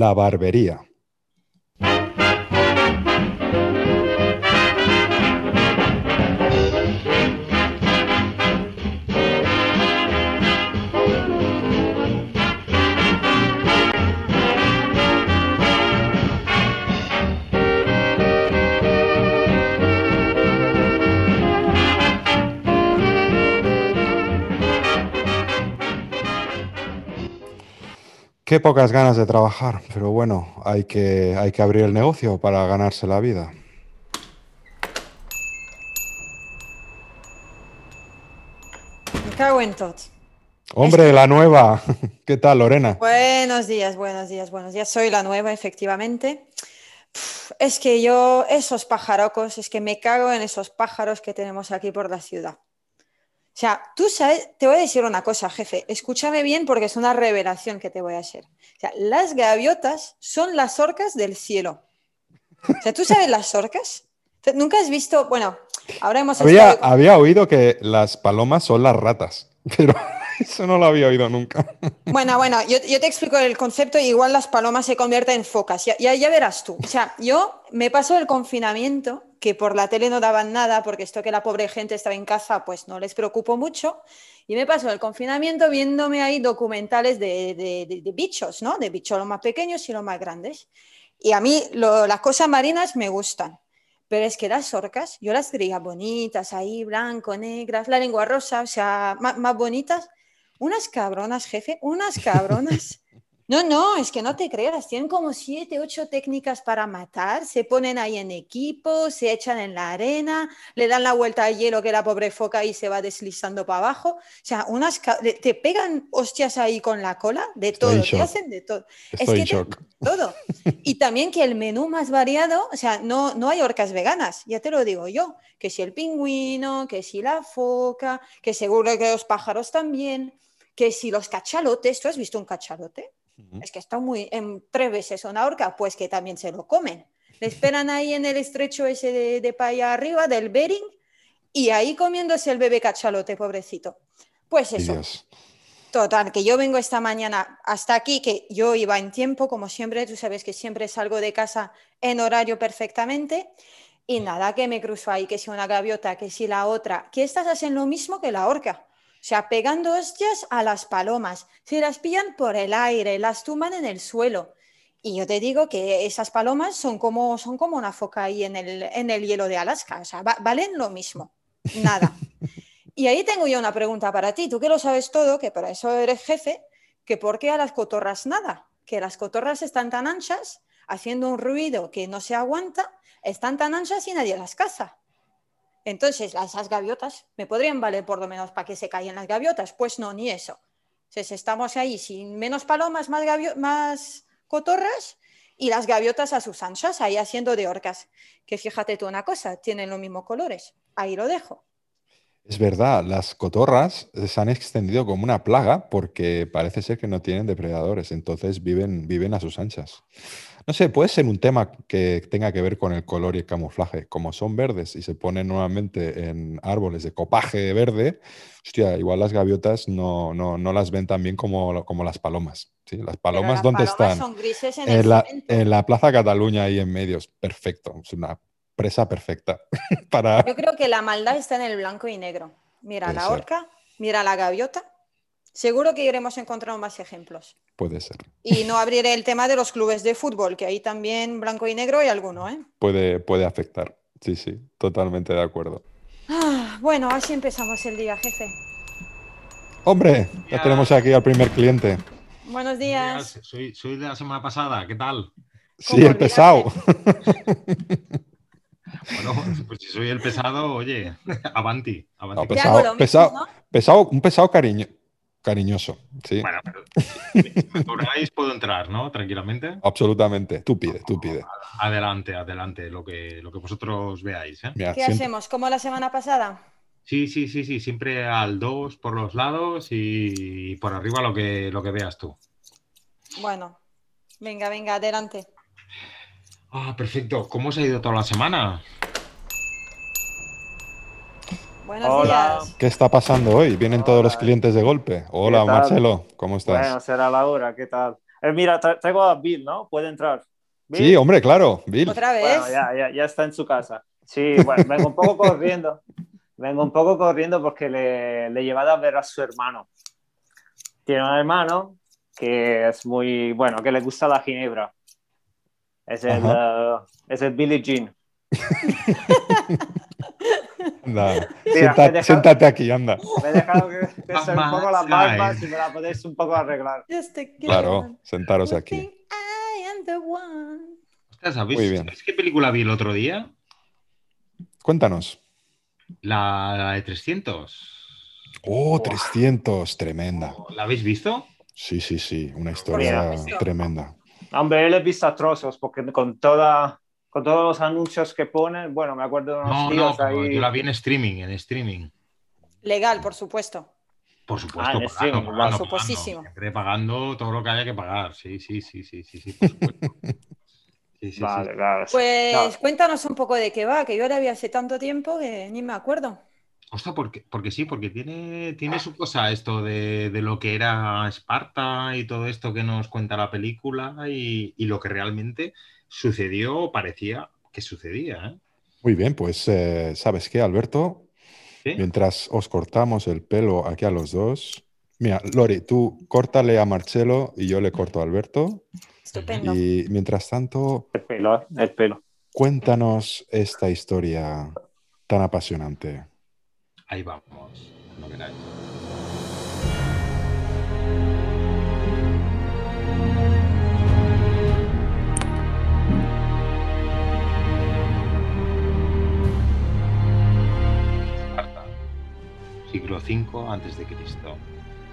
La barbería. Qué pocas ganas de trabajar, pero bueno, hay que, hay que abrir el negocio para ganarse la vida. Me cago en todo. Hombre, la nueva. ¿Qué tal, Lorena? Buenos días, buenos días, buenos días. Soy la nueva, efectivamente. Es que yo, esos pajarocos, es que me cago en esos pájaros que tenemos aquí por la ciudad. O sea, tú sabes, te voy a decir una cosa, jefe, escúchame bien porque es una revelación que te voy a hacer. O sea, las gaviotas son las orcas del cielo. O sea, ¿tú sabes las orcas? Nunca has visto, bueno, ahora hemos Había, estado- había oído que las palomas son las ratas, pero eso no lo había oído nunca. Bueno, bueno, yo, yo te explico el concepto y igual las palomas se convierten en focas. Ya, ya, ya verás tú. O sea, yo me paso el confinamiento, que por la tele no daban nada, porque esto que la pobre gente estaba en casa, pues no les preocupó mucho. Y me paso el confinamiento viéndome ahí documentales de, de- bichos, ¿no? De bichos los más pequeños y los más grandes. Y a mí las cosas marinas me gustan. Pero es que las orcas, yo las creía bonitas ahí, blanco, negras, la lengua rosa, o sea, más bonitas. Unas cabronas, jefe, unas cabronas. No, no, es que no te creas, tienen como siete, ocho técnicas para matar, se ponen ahí en equipo, se echan en la arena, le dan la vuelta al hielo que la pobre foca ahí se va deslizando para abajo. O sea, unas te pegan hostias ahí con la cola, de Estoy todo, te shock. hacen de todo. Es que te- todo. Y también que el menú más variado, o sea, no, no hay orcas veganas, ya te lo digo yo, que si el pingüino, que si la foca, que seguro que los pájaros también, que si los cachalotes, ¿tú has visto un cachalote? Es que está muy, en tres veces una orca, pues que también se lo comen. Le esperan ahí en el estrecho ese de, de para allá arriba, del Bering, y ahí comiéndose el bebé cachalote, pobrecito. Pues eso. Dios. Total, que yo vengo esta mañana hasta aquí, que yo iba en tiempo, como siempre, tú sabes que siempre salgo de casa en horario perfectamente, y nada, que me cruzo ahí, que si una gaviota, que si la otra, que estas hacen lo mismo que la orca, o sea, pegando hostias a las palomas, se las pillan por el aire, las tumban en el suelo. Y yo te digo que esas palomas son como, son como una foca ahí en el, en el hielo de Alaska, o sea, va- valen lo mismo, nada. Y ahí tengo yo una pregunta para ti, tú que lo sabes todo, que para eso eres jefe, que por qué a las cotorras nada, que las cotorras están tan anchas, haciendo un ruido que no se aguanta, están tan anchas y nadie las caza. Entonces, las- esas gaviotas me podrían valer por lo menos para que se caigan las gaviotas. Pues no, ni eso. Entonces, estamos ahí sin menos palomas, más, más cotorras y las gaviotas a sus anchas, ahí haciendo de orcas. Que fíjate tú una cosa, tienen los mismos colores. Ahí lo dejo. Es verdad, las cotorras se han extendido como una plaga porque parece ser que no tienen depredadores, entonces viven, viven a sus anchas. No sé, puede ser un tema que tenga que ver con el color y el camuflaje. Como son verdes y se ponen nuevamente en árboles de copaje verde, hostia, igual las gaviotas no, no, no las ven tan bien como, como las palomas. ¿sí? Las palomas, las ¿dónde palomas están? son grises en el la, cemento. en la Plaza Cataluña, ahí en medios. Perfecto, es una presa perfecta para... Yo creo que la maldad está en el blanco y negro. Mira Puede la ser. orca, mira la gaviota. Seguro que iremos encontrando más ejemplos. Puede ser. Y no abriré el tema de los clubes de fútbol, que ahí también blanco y negro hay alguno, ¿eh? Puede, puede afectar. Sí, sí, totalmente de acuerdo. Ah, bueno, así empezamos el día, jefe. Hombre, ya tenemos aquí al primer cliente. Buenos días. Soy, soy de la semana pasada, ¿qué tal? Sí, ¿Cómo el pesado. Bueno, pues si soy el pesado, oye, avanti, avanti. No, Te pesado, pesado, un pesado cariño, cariñoso. Sí, Bueno, pero si me cobráis, puedo entrar, ¿no? Tranquilamente. absolutamente. Tú pide, tú pide. Adelante, adelante, lo que, lo que vosotros veáis, ¿eh? Mira, ¿Qué siempre- hacemos? ¿Como la semana pasada? Sí, sí, sí, sí, siempre al 2 por los lados y por arriba lo que, lo que veas tú. Bueno, venga, venga, adelante. Ah, perfecto. ¿Cómo os ha ido toda la semana? Buenos Hola. días. ¿Qué está pasando hoy? ¿Vienen todos los Hola. clientes de golpe? Hola. Marcelo, ¿cómo estás? Bueno, será la hora, ¿qué tal? Eh, mira, tra- traigo a Bill, ¿no? Puede entrar. Bill. Sí, hombre, claro, Bill. ¿Otra vez? Bueno, ya, ya, ya está en su casa. Sí, bueno, vengo un poco corriendo. Vengo un poco corriendo porque le, le he llevado a ver a su hermano. Tiene un hermano que es muy, bueno, que le gusta la ginebra. Es el, eh, es el Billie Jean. Anda, Mira, sienta- me he dejado- siéntate aquí, anda. Me he dejado que, sea un poco las barbas y me la podéis un poco arreglar. Claro, sentaros aquí. think I am the one. Ostras, ¿sabéis, Muy bien. ¿sabéis qué película vi el otro día? Cuéntanos. La, la de 300. Oh, 300, tremenda. ¿La habéis visto? Sí, sí, sí, una historia tremenda. Hombre, él he visto a trozos porque con, toda, con todos los anuncios que ponen, bueno, me acuerdo de unos No, no, tíos pero ahí. yo la vi en streaming, en streaming. Legal, por supuesto. Por supuesto, Ah, pagando, pagando, por pagando. supuestísimo. Siempre pagando todo lo que haya que pagar. Sí, sí, sí, sí, sí, sí, por supuesto. Sí, sí, sí. Vale, claro. Pues No. cuéntanos un poco de qué va, que yo la vi hace tanto tiempo que ni me acuerdo. Ostras, porque, porque sí, porque tiene, tiene su cosa esto de, de lo que era Esparta y todo esto que nos cuenta la película y, y lo que realmente sucedió o parecía que sucedía. ¿eh? Muy bien, pues eh, ¿sabes qué, Alberto? ¿Sí? Mientras os cortamos el pelo aquí a los dos. Mira, Lori, tú córtale a Marcelo y yo le corto a Alberto. Estupendo. Y mientras tanto, El pelo, el pelo. cuéntanos esta historia tan apasionante. Ahí vamos, cuando queráis. Siglo V a.C.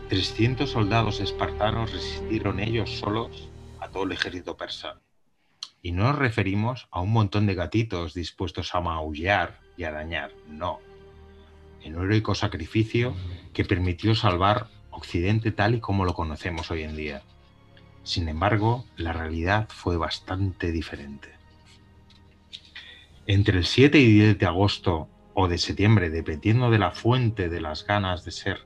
300 soldados espartanos resistieron ellos solos a todo el ejército persa. Y no nos referimos a un montón de gatitos dispuestos a maullar y a dañar, no un heroico sacrificio que permitió salvar Occidente tal y como lo conocemos hoy en día. Sin embargo, la realidad fue bastante diferente. Entre el 7 y 10 de agosto o de septiembre, dependiendo de la fuente de las ganas de ser,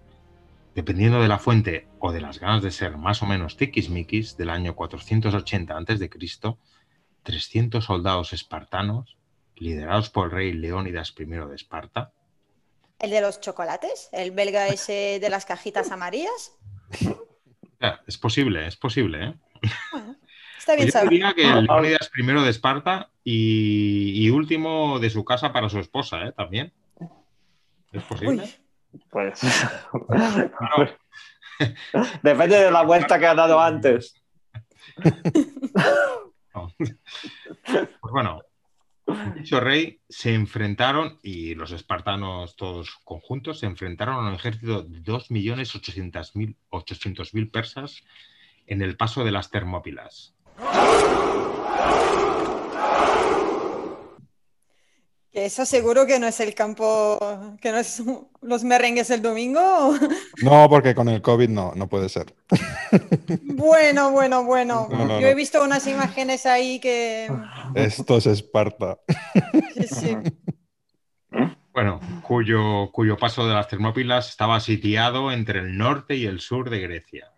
dependiendo de la fuente o de las ganas de ser más o menos tiquismiquis del año 480 a.C., 300 soldados espartanos, liderados por el rey Leónidas I de Esparta, ¿El de los chocolates? ¿El belga ese de las cajitas amarillas? Es posible, es posible. ¿eh? Bueno, está bien Yo saber. diría que el Leónidas primero de Esparta y, y último de su casa para su esposa, ¿eh? También. ¿Es posible? Uy, Pues. Depende de la vuelta que ha dado antes. No. Pues bueno, dicho rey se enfrentaron, y los espartanos todos conjuntos, se enfrentaron a un ejército de 2.800.000 800.000 persas en el paso de las Termópilas. Que eso seguro que no es el campo, que no es los merengues el domingo. No, porque con el COVID no, no puede ser. Bueno, bueno, bueno. No, no, Yo he visto unas imágenes ahí que... Esto es Esparta. sí, sí. Bueno, cuyo, cuyo paso de las Termópilas estaba sitiado entre el norte y el sur de Grecia,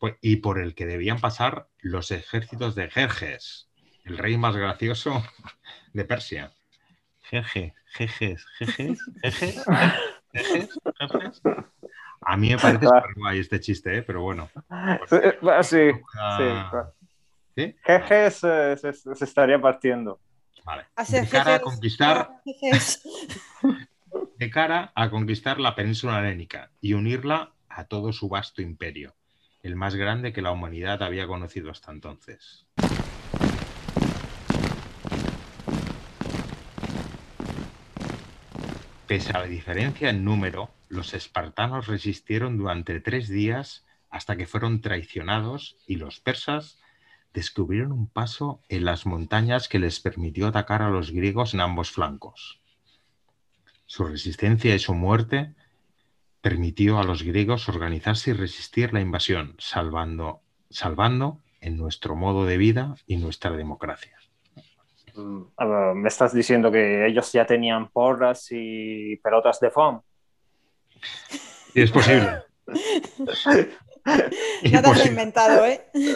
pues- y por el que debían pasar los ejércitos de Jerjes, el rey más gracioso de Persia. Jerjes, Jerjes, Jerjes, Jerjes, Jerjes, Jerjes. A mí me parece súper guay este chiste, ¿eh? pero bueno. Sí, bueno, sí, sí. Ah, ¿sí? Jeje se, se- se estaría partiendo. Vale. De cara a jejes, conquistar jejes. de cara a conquistar la península helénica y unirla a todo su vasto imperio, el más grande que la humanidad había conocido hasta entonces. Pese a la diferencia en número, los espartanos resistieron durante tres días hasta que fueron traicionados y los persas descubrieron un paso en las montañas que les permitió atacar a los griegos en ambos flancos. Su resistencia y su muerte permitió a los griegos organizarse y resistir la invasión, salvando, salvando en nuestro modo de vida y nuestra democracia. Mm, a ver, Me estás diciendo que ellos ya tenían porras y pelotas de foam. Y es posible. Y, Nada se ha posi- inventado, ¿eh? y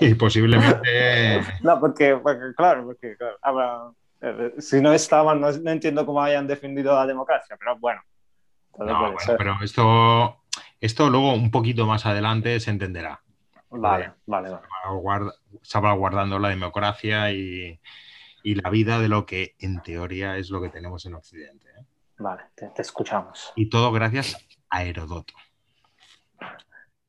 y posiblemente No, porque, porque, claro, porque claro, habrá- eh, si no estaban, no, no entiendo cómo hayan defendido la democracia, pero bueno. No, bueno, pero esto, esto luego un poquito más adelante se entenderá. Vale, vale, vale. Salvaguard- Salvaguardando la democracia y, y la vida de lo que en teoría es lo que tenemos en Occidente. ¿eh? Vale, te, te escuchamos. Y todo gracias a Herodoto.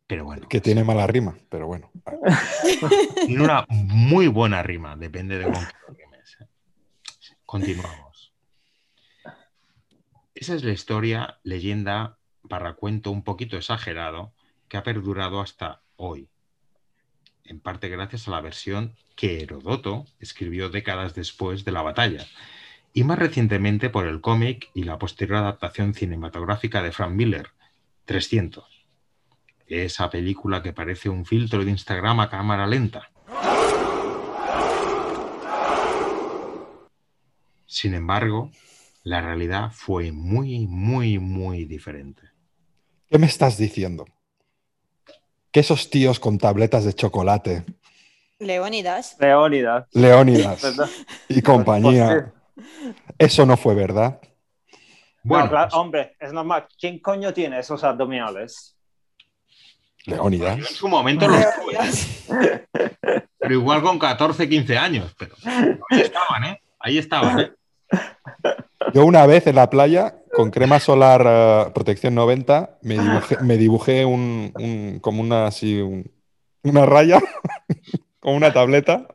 Pero bueno, Que tiene mala rima, pero bueno. tiene una muy buena rima, depende de con qué lo rimes, ¿eh? Continuamos. Esa es la historia, leyenda, barra cuento un poquito exagerado, que ha perdurado hasta hoy. En parte gracias a la versión que Herodoto escribió décadas después de la batalla, y más recientemente por el cómic y la posterior adaptación cinematográfica de Frank Miller, 300. Esa película que parece un filtro de Instagram a cámara lenta. Sin embargo, la realidad fue muy, muy, muy diferente. ¿Qué me estás diciendo? Que esos tíos con tabletas de chocolate, Leónidas. Leónidas, Leónidas y compañía, eso no fue verdad. Bueno, no, claro, pues, hombre, es normal. ¿Quién coño tiene esos abdominales? yo en Leónidas. su momento los tuve, Leónidas. pero igual con 14, 15 años. Pero ahí estaban, ¿eh? Ahí estaban, ¿eh? Yo una vez en la playa, con crema solar eh, protección 90, me dibujé, me dibujé un, un- como una, así, un- una raya con una tableta.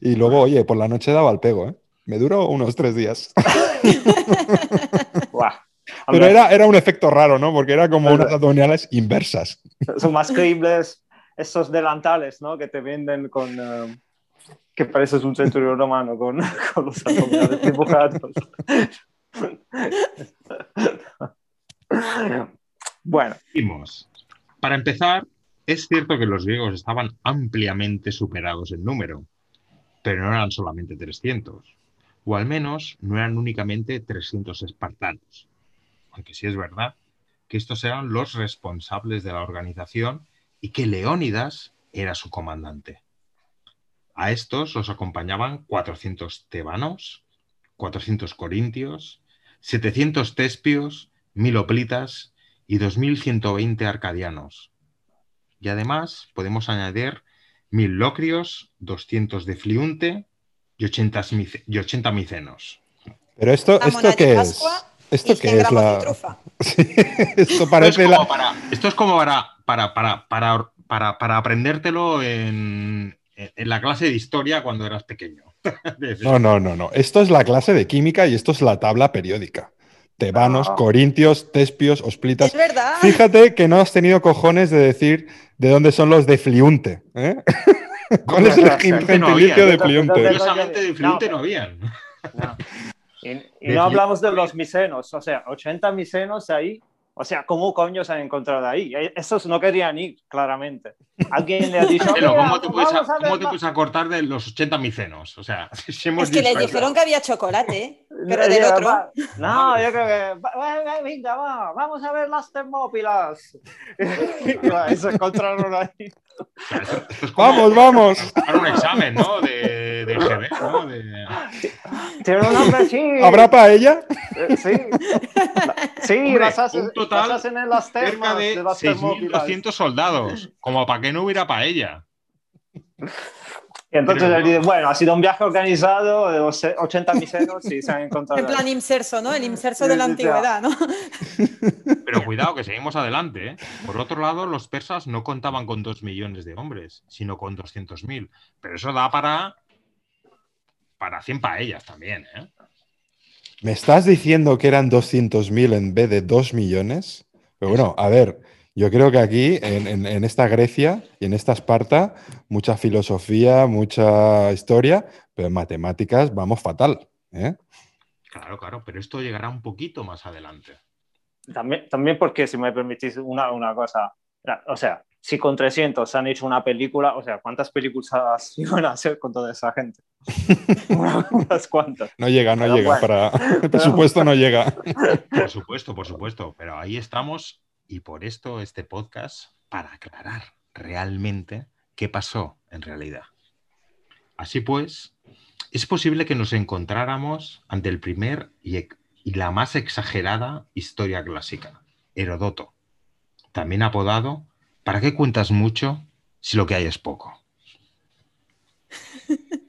Y luego, oye, por la noche daba el pego, ¿eh? Me duró unos tres días. Pero era, era un efecto raro, ¿no? Porque era como unas abdominales inversas. Son más creíbles esos delantales, ¿no? Que te venden con... eh, que pareces un centurión romano con, con los dibujados. Bueno. Para empezar, es cierto que los griegos estaban ampliamente superados en número, pero no eran solamente 300, o al menos no eran únicamente 300 espartanos. Aunque sí es verdad que estos eran los responsables de la organización y que Leónidas era su comandante. A estos los acompañaban 400 tebanos, 400 corintios, 700 tespios, 1000 hoplitas y 2120 arcadianos. Y además podemos añadir 1000 locrios, 200 de Fliunte y 80, mice- y 80 micenos. Pero esto, ¿esto qué es? ¿Esto qué 100 es la...? Sí, esto Esto parece es la... como para, esto es como para, para, para, para, para, para aprendértelo en, en la clase de historia cuando eras pequeño. No, no, no, no. Esto es la clase de química y esto es la tabla periódica. Tebanos, No. corintios, tespios, osplitas. Es verdad. Fíjate que no has tenido cojones de decir de dónde son los de Fliunte. ¿eh? ¿Cuál es el gentilicio de Fliunte? Curiosamente de Fliunte No, no habían. no. Y, y no hablamos de los micenos, o sea, 80 micenos ahí. O sea, ¿cómo coño se han encontrado ahí? Eh, Esos no querían ir, claramente. Alguien le ha dicho. Pero "Mira, ¿cómo te, puedes, a cómo te puedes acortar de los 80 micenos? O sea, si hemos Es que les dijeron que había chocolate, pero del otro. No, yo creo que. Venga, va, vamos a ver las termópilas. y va, y se encontraron ahí. Vamos, vamos. para un examen, ¿no? De, de GB, ¿no? De- Tiene un nombre, sí. ¿Habrá paella? Eh, Sí. Sí, Hombre, las, hacen, un total las hacen en las cerca termas de de termópilas. 6.200 soldados, como para que no hubiera paella. Y entonces él dice, bueno, ha sido un viaje organizado de los 80 miseros y se han encontrado. En plan inserso, ¿no? El inserso de la antigüedad, ¿no? Pero cuidado, que seguimos adelante. ¿eh? Por otro lado, los persas no contaban con 2 millones de hombres, sino con 200.000. Pero eso da para, para 100 paellas también. ¿eh? ¿Me estás diciendo que eran 200.000 en vez de 2 millones? Pero bueno, a ver, yo creo que aquí, en, en- en esta Grecia y en esta Esparta, mucha filosofía, mucha historia, pero en matemáticas vamos fatal. ¿eh? Claro, claro, pero esto llegará un poquito más adelante. También, también porque, si me permitís una, una cosa, o sea, si con 300 han hecho una película, o sea, ¿cuántas películas iban a hacer con toda esa gente? Unas cuantas. No llega, no Pero llega. bueno. Para... El presupuesto no llega. Por supuesto, por supuesto. Pero ahí estamos Y por esto este podcast, para aclarar realmente qué pasó en realidad. Así pues, es posible que nos encontráramos ante el primer y, y la más exagerada historia clásica, Herodoto, también apodado ¿Para qué cuentas mucho si lo que hay es poco?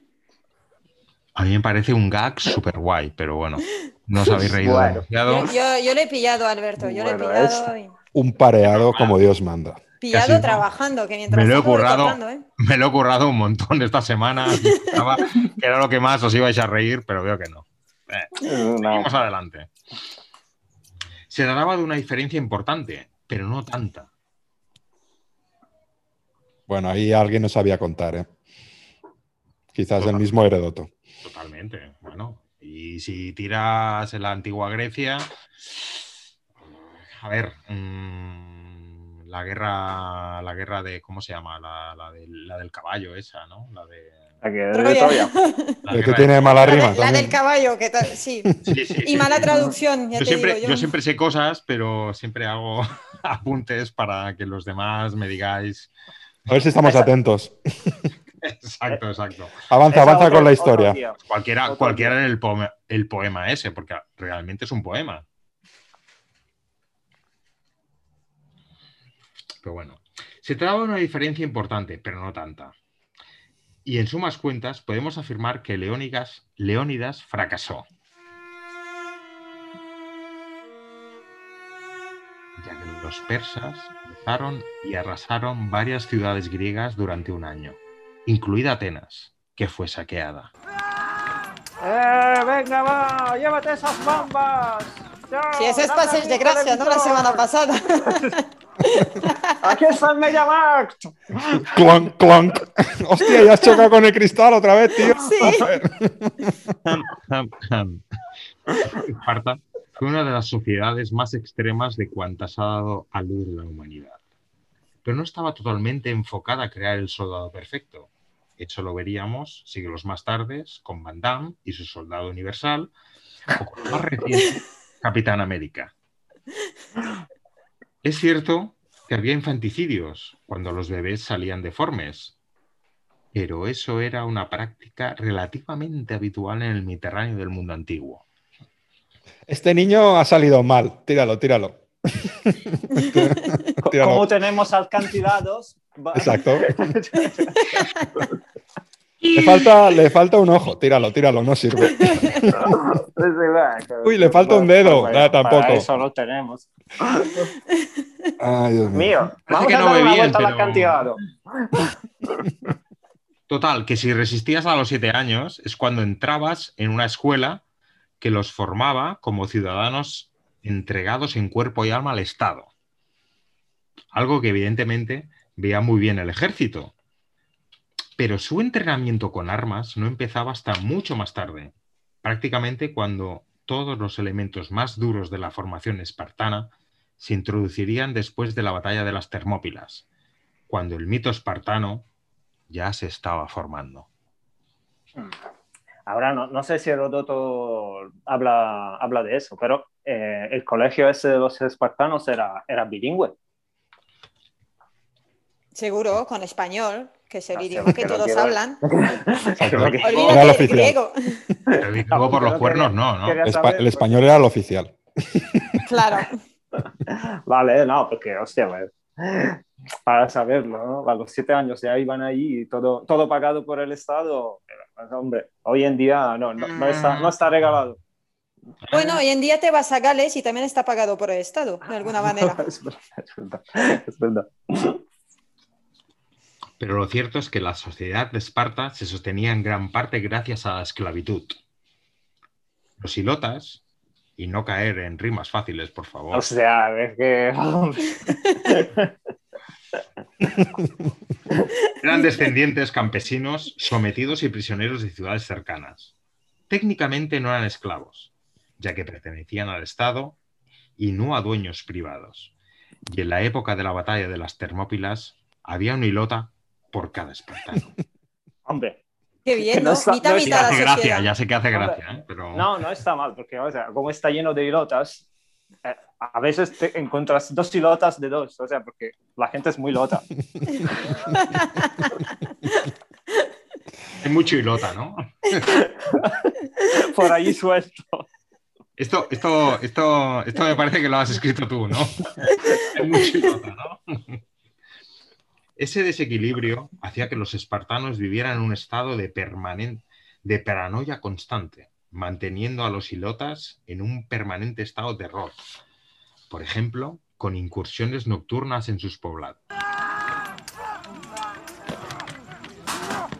A mí me parece un gag súper guay, pero bueno, no os habéis reído Bueno. demasiado. Yo, yo, yo le he pillado, Alberto, yo Bueno, le he pillado. y- Un pareado como Dios manda. Pillado Casi- trabajando, que mientras Me lo he currado. ¿eh? Me lo he currado un montón esta semana. Pensaba que era lo que más os ibais a reír, pero veo que no. Vamos adelante. Se trataba de una diferencia importante, pero no tanta. Bueno, ahí alguien no sabía contar, ¿eh? Quizás el mismo Heródoto. Totalmente. Bueno, y si tiras en la antigua Grecia, a ver, mm, la guerra, la guerra de, ¿cómo se llama? La, la del, la del caballo esa, ¿no? La de. La que- de Troya. Troya. la que tiene de- mala La, rima. de- la del caballo, que tal, sí. Sí, sí, Y mala traducción, ya Yo te siempre, digo yo yo. siempre sé cosas, pero siempre hago apuntes para que los demás me digáis. A ver si estamos atentos. Exacto, exacto. Avanza, Esa avanza otro- con la historia. Cualquiera, cualquiera el poema, el poema ese, porque realmente es un poema. Pero bueno, se trata de una diferencia importante, pero no tanta. Y en sumas cuentas, podemos afirmar que Leónidas, Leónidas fracasó. Ya que los persas cruzaron y arrasaron varias ciudades griegas durante un año, incluida Atenas, que fue saqueada. ¡Eh, venga, va! ¡Llévate esas bombas! ¡Ya, Si ese es pases mi de gracia, ¿no? La semana pasada. ¡Aquí está el MediaMarkt! Clonk, clonk. Hostia, ya has chocado con el cristal otra vez, tío. Sí. Esparta fue una de las sociedades más extremas de cuantas ha dado a luz la humanidad. Pero no estaba totalmente enfocada a crear el soldado perfecto. Eso lo veríamos siglos más tarde con Van Damme y su soldado universal, o con más reciente Capitán América. Es cierto que había infanticidios cuando los bebés salían deformes, pero eso era una práctica relativamente habitual en el Mediterráneo del mundo antiguo. Este niño ha salido mal. Tíralo, tíralo. Co- Tíralo. Como tenemos alcantilados... va- Exacto. Le falta, le falta un ojo. Tíralo, tíralo, no sirve. Uy, le falta un dedo. Nada, tampoco. Para eso lo tenemos. Ay, Dios mío. Mío, vamos que a no dar ve una bien, vuelta al pero- acantilado. Total, que si resistías a los siete años es cuando entrabas en una escuela que los formaba como ciudadanos entregados en cuerpo y alma al Estado. Algo que evidentemente veía muy bien el ejército. Pero su entrenamiento con armas no empezaba hasta mucho más tarde, prácticamente cuando todos los elementos más duros de la formación espartana se introducirían después de la batalla de las Termópilas, cuando el mito espartano ya se estaba formando. Ahora no, no sé si Heródoto habla, habla de eso, pero eh, el colegio ese de los espartanos era, era bilingüe. Seguro, con español, que es el idioma que todos quiero- hablan. El Olvídate del oficial. griego. Pero luego por los No cuernos no, ¿no? el pues, español era el oficial. Claro. Vale, no, porque, hostia, pues, para saberlo, ¿no? A los siete años ya iban ahí y todo, todo pagado por el Estado. Pues, hombre, hoy en día no, no, no está, no está regalado. Bueno, hoy en día te vas a Gales y también está pagado por el Estado, de alguna manera. es verdad, es verdad. Pero lo cierto es que la sociedad de Esparta se sostenía en gran parte gracias a la esclavitud. Los ilotas, y no caer en rimas fáciles, por favor, O sea, es que... eran descendientes campesinos sometidos y prisioneros de ciudades cercanas. Técnicamente no eran esclavos, ya que pertenecían al Estado y no a dueños privados. Y en la época de la batalla de las Termópilas había un ilota por cada espartano. Hombre, Qué bien, no ¿no? está- Mitad, no Ya mitad hace gracia, ya sé que hace Hombre, gracia, ¿eh? pero no, no está mal, porque o sea, como está lleno de ilotas, eh, a veces te encuentras dos silotas de dos, o sea, porque la gente es muy lota. Es mucho hilota, ¿no? Por ahí suelto. Esto, esto, esto, esto me parece que lo has escrito tú, ¿no? Es mucho hilota, ¿no? Ese desequilibrio hacía que los espartanos vivieran en un estado de, permanente, de paranoia constante, manteniendo a los hilotas en un permanente estado de terror. Por ejemplo, con incursiones nocturnas en sus poblados.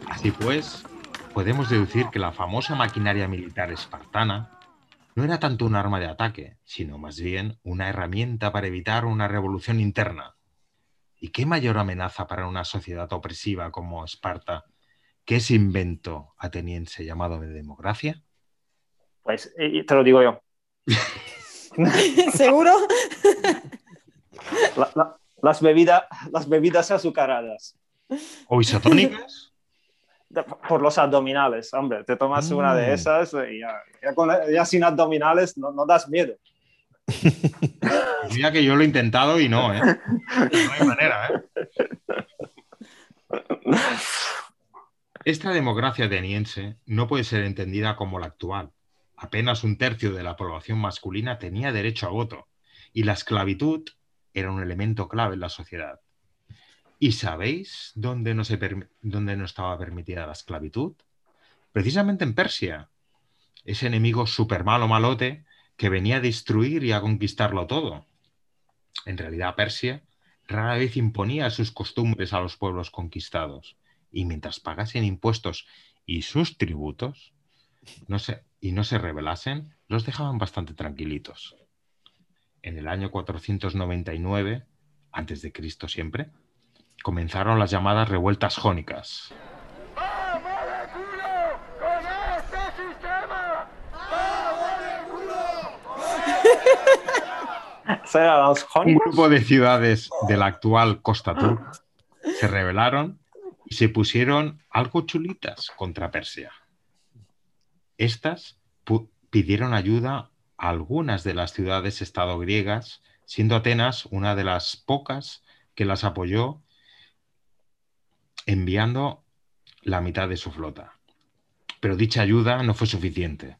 Así pues, podemos deducir que la famosa maquinaria militar espartana no era tanto un arma de ataque, sino más bien una herramienta para evitar una revolución interna. ¿Y qué mayor amenaza para una sociedad opresiva como Esparta que ese invento ateniense llamado de democracia? Pues y te lo digo yo. ¿Seguro? La- la- las, bebidas, las bebidas azucaradas. ¿O isotónicas? Por los abdominales, hombre, te tomas una Mm. de esas y ya, ya con- ya sin abdominales no, no das miedo. Mira que yo lo he intentado y no, ¿eh? No hay manera, ¿eh? Esta democracia ateniense no puede ser entendida como la actual. Apenas un tercio de la población masculina tenía derecho a voto y la esclavitud era un elemento clave en la sociedad. ¿Y sabéis dónde no, se dónde no estaba permitida la esclavitud? Precisamente en Persia. Ese enemigo super malo malote que venía a destruir y a conquistarlo todo. En realidad, Persia rara vez imponía sus costumbres a los pueblos conquistados, y mientras pagasen impuestos y sus tributos no se- y no se rebelasen, los dejaban bastante tranquilitos. En el año 499, antes de Cristo siempre, comenzaron las llamadas revueltas jónicas. ¡Vamos de culo con este sistema! ¡Vamos de culo! Eso eran los Un grupo de ciudades de la actual Costa Turca se rebelaron y se pusieron algo chulitas contra Persia. Estas pidieron ayuda a algunas de las ciudades-estado griegas, siendo Atenas una de las pocas que las apoyó enviando la mitad de su flota. Pero dicha ayuda no fue suficiente.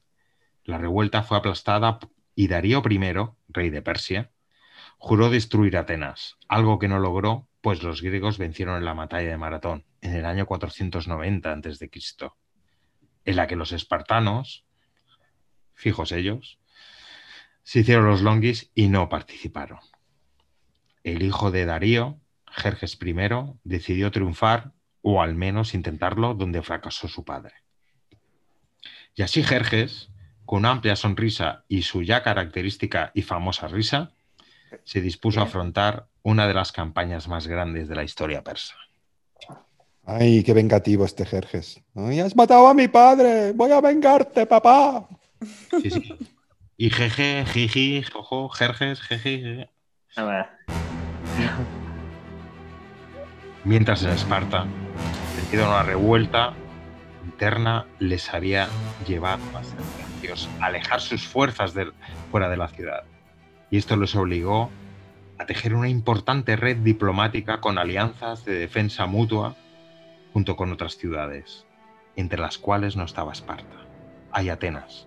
La revuelta fue aplastada y Darío I, rey de Persia, juró destruir Atenas, algo que no logró, pues los griegos vencieron en la batalla de Maratón en el año 490 a.C., en la que los espartanos, fijos ellos, se hicieron los longuis y no participaron. El hijo de Darío, Jerjes I, decidió triunfar, o al menos intentarlo, donde fracasó su padre. Y así Jerjes, con una amplia sonrisa y su ya característica y famosa risa, se dispuso a afrontar una de las campañas más grandes de la historia persa. Ay, qué vengativo este Jerjes. Ay, has matado a mi padre. Voy a vengarte, papá. Sí, sí. Y jeje, jiji, jojo, jerjes, jeje, jeje. A ver, Mientras en Esparta, a una revuelta interna, les había llevado a ser tercios, a alejar sus fuerzas fuera de la ciudad. Y esto les obligó a tejer una importante red diplomática con alianzas de defensa mutua junto con otras ciudades, entre las cuales no estaba Esparta. Hay Atenas.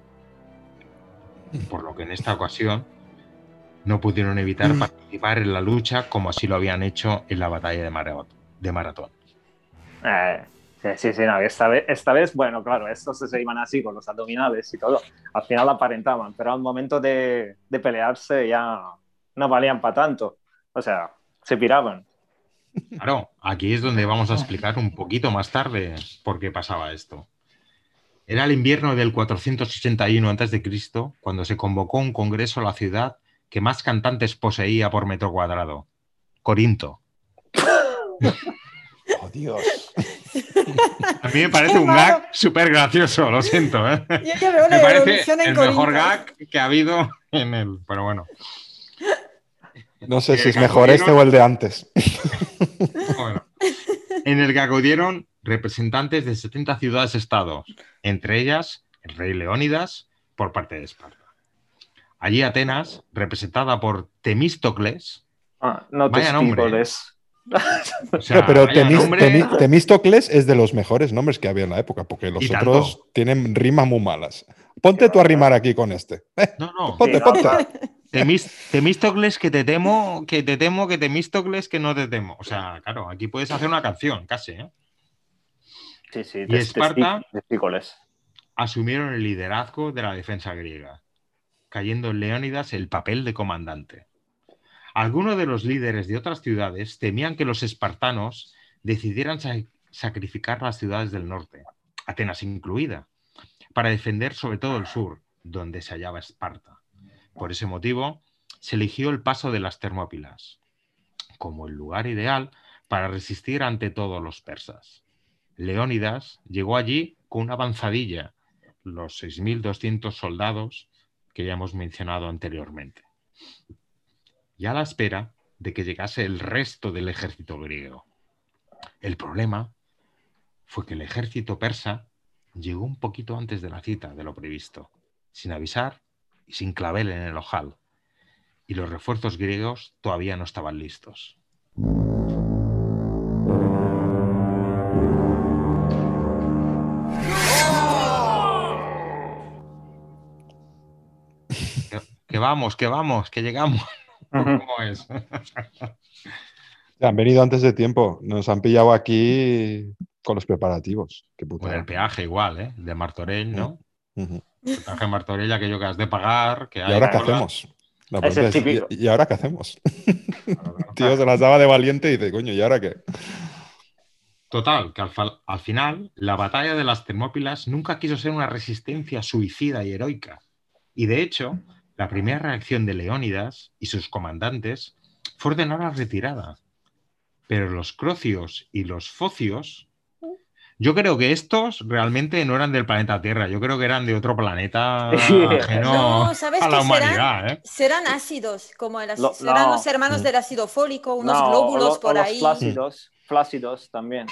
Por lo que en esta ocasión no pudieron evitar participar en la lucha como así lo habían hecho en la batalla de Maratón. Eh, sí, sí, sí, no, esta vez, esta vez, bueno, claro, estos se iban así con los abdominales y todo. Al final aparentaban, pero al momento de, de pelearse ya no valían para tanto. O sea, se piraban. Claro, aquí es donde vamos a explicar un poquito más tarde por qué pasaba esto. Era el invierno del 481 a.C. cuando se convocó un congreso a la ciudad que más cantantes poseía por metro cuadrado, Corinto. Oh, Dios. A mí me parece Qué un malo. gag súper gracioso, lo siento. ¿eh? Yo ya veo Me la parece evolución en el mejor gag que ha habido en el... Pero bueno, No sé si es mejor este o el de antes. bueno. En el que acudieron representantes de 70 ciudades-estados, entre ellas el rey Leónidas por parte de Esparta. Allí Atenas, representada por Temístocles, Ah, no Vaya. o sea, pero Temis- nombre- Temi- Temístocles es de los mejores nombres que había en la época, porque los tanto. otros tienen rimas muy malas. Ponte tú a rimar aquí con este. Eh, No, no. ponte, ponte. Temis- Temístocles que te temo, que te temo, que Temístocles que no te temo. O sea, claro, aquí puedes hacer una canción, casi, ¿eh? Sí, sí, ¿Y Esparta? Asumieron el liderazgo de la defensa griega, cayendo en Leónidas el papel de comandante. Algunos de los líderes de otras ciudades temían que los espartanos decidieran sa- sacrificar las ciudades del norte, Atenas incluida, para defender sobre todo el sur, donde se hallaba Esparta. Por ese motivo, se eligió el paso de las Termópilas como el lugar ideal para resistir ante todos los persas. Leónidas llegó allí con una avanzadilla, los 6.200 soldados que ya hemos mencionado anteriormente, y a la espera de que llegase el resto del ejército griego. El problema fue que el ejército persa llegó un poquito antes de la cita de lo previsto, sin avisar y sin clavel en el ojal, y los refuerzos griegos todavía no estaban listos. Que, que vamos, que vamos, que llegamos. ¿Cómo es? Han venido antes de tiempo. Nos han pillado aquí con los preparativos. Qué el peaje igual, ¿eh? De Martorell, ¿no? Ujú. El peaje de Martorell, aquello que has de pagar. Que ¿Y hay ahora qué hacemos? Ese pregunta es es, típico. ¿y, y ahora qué hacemos? Tío, se las daba de valiente y dice, coño, ¿y ahora qué? Total, que al, al final la batalla de las Termópilas nunca quiso ser una resistencia suicida y heroica. Y de hecho, la primera reacción de Leónidas y sus comandantes fue ordenar la retirada. Pero los crocios y los focios, yo creo que estos realmente no eran del planeta Tierra, yo creo que eran de otro planeta ajeno No, ¿sabes a la qué serán? humanidad. ¿eh? Serán ácidos, como el Lo- serán no. los hermanos Mm. del ácido fólico, unos No, o glóbulos lo- por o los ahí. Flácidos, flácidos también.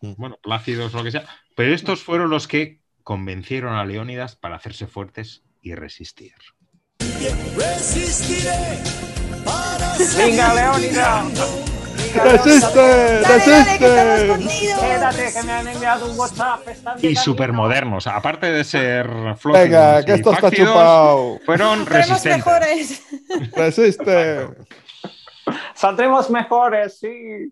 Bueno, plácidos, lo que sea. Pero estos fueron los que convencieron a Leónidas para hacerse fuertes y resistir. ¡Venga! ¡Resiste! ¡Dale, dale, que estamos ¡Resiste! escondidos! Quédate, que me han enviado un WhatsApp. Y supermodernos, aparte de ser Venga, flócidos que y esto está chupado. fueron Seremos resistentes. mejores. ¡Resiste! Saldremos mejores, sí.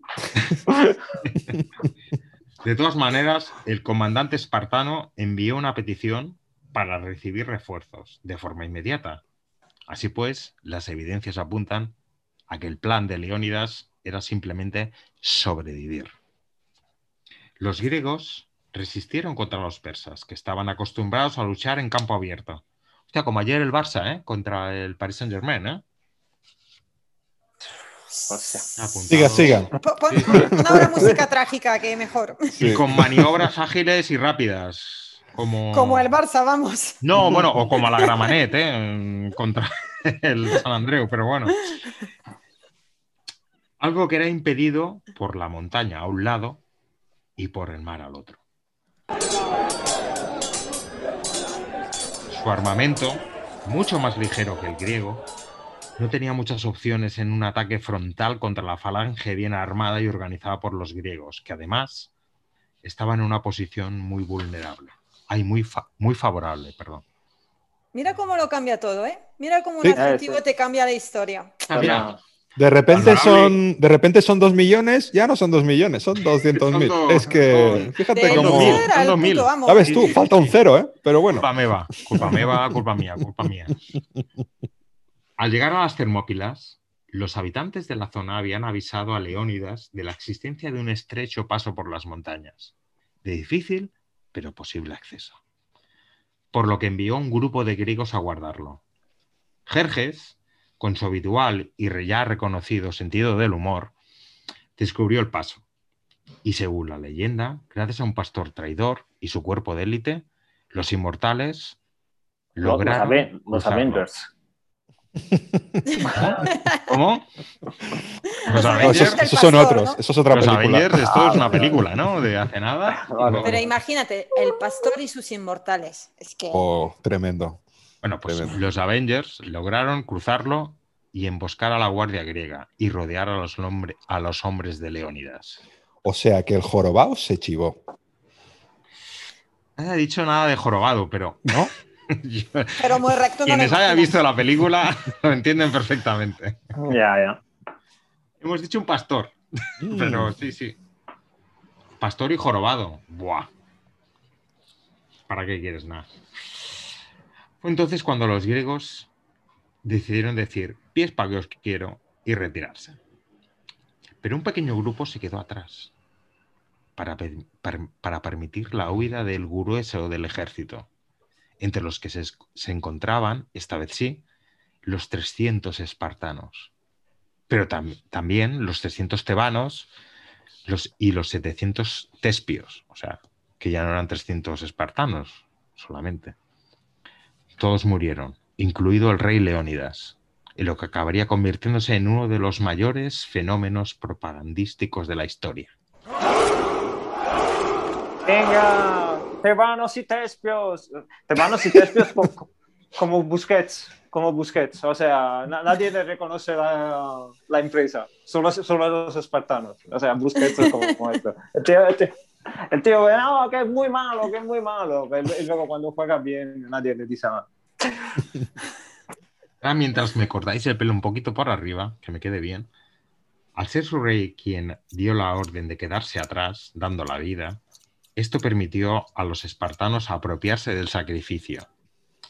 De todas maneras, el comandante espartano envió una petición para recibir refuerzos de forma inmediata. Así pues, las evidencias apuntan a que el plan de Leónidas era simplemente sobrevivir. Los griegos resistieron contra los persas, que estaban acostumbrados a luchar en campo abierto. Hostia, como ayer el Barça, ¿eh? Contra el Paris Saint-Germain, ¿eh? Hostia. Siga, siga. Po- Pon, ahora música trágica, que mejor. Y con maniobras ágiles y rápidas. Como... Como el Barça, vamos. No, bueno, o como a la Gramanet, ¿eh? Contra el San Andreu, pero bueno. Algo que era impedido por la montaña a un lado y por el mar al otro. Su armamento, mucho más ligero que el griego, no tenía muchas opciones en un ataque frontal contra la falange bien armada y organizada por los griegos, que además estaba en una posición muy vulnerable. Ay, muy, fa- muy favorable, perdón. Mira cómo lo cambia todo, ¿eh? Mira cómo un Sí. adjetivo Ah, sí. te cambia la historia. Ah, mira, De repente Honorable. son, de repente son dos millones, ya no son dos millones, son doscientos mil. Son dos- Es que, fíjate Son cómo. dos mil, mil. Sabes tú, falta un cero, ¿eh? Pero bueno. Culpa me va, culpa me va, culpa mía, culpa mía. Al llegar a las Termópilas, los habitantes de la zona habían avisado a Leónidas de la existencia de un estrecho paso por las montañas, de difícil pero posible acceso. Por lo que envió un grupo de griegos a guardarlo. Jerjes, con su habitual y ya reconocido sentido del humor, descubrió el paso. Y según la leyenda, gracias a un pastor traidor y su cuerpo de élite, los inmortales Los, los lograron los cruzarlo. Avengers. ¿Cómo? Los Avengers, esos, son otros, ¿no? eso es otra los película. Avengers, esto es una película, ¿no? De hace nada. Vale. Pero imagínate, el pastor y sus inmortales. Es que. Oh, tremendo. Bueno, pues Tremendo. los Avengers lograron cruzarlo y emboscar a la guardia griega y rodear a los, hombre- a los hombres de Leónidas. O sea que el jorobado se chivó, No he dicho nada de jorobado, pero ¿no? Pero muy recto no quienes hayan visto la película lo entienden perfectamente. Ya, ya. Hemos dicho un pastor, pero Mm. sí, sí. Pastor y jorobado. Buah. ¿Para qué quieres nada? Fue entonces cuando los griegos decidieron decir pies para que os quiero y retirarse. Pero un pequeño grupo se quedó atrás para, para permitir la huida del grueso del ejército, entre los que se, se encontraban, esta vez sí, los 300 espartanos, pero tam- también los 300 tebanos los, y los 700 tespios, o sea, que ya no eran 300 espartanos solamente. Todos murieron, incluido el rey Leónidas, en lo que acabaría convirtiéndose en uno de los mayores fenómenos propagandísticos de la historia. Venga, tebanos y tespios. Tebanos y tespios co- como Busquets, como Busquets. O sea, na- nadie le reconoce la, la empresa, solo, solo los espartanos. O sea, Busquets es como, como esto. El tío, el tío, el tío, no, que es muy malo, que es muy malo. Y luego cuando juega bien, nadie le dice nada. Ahora, mientras me cortáis el pelo un poquito por arriba, que me quede bien, al ser su rey quien dio la orden de quedarse atrás, dando la vida, esto permitió a los espartanos apropiarse del sacrificio,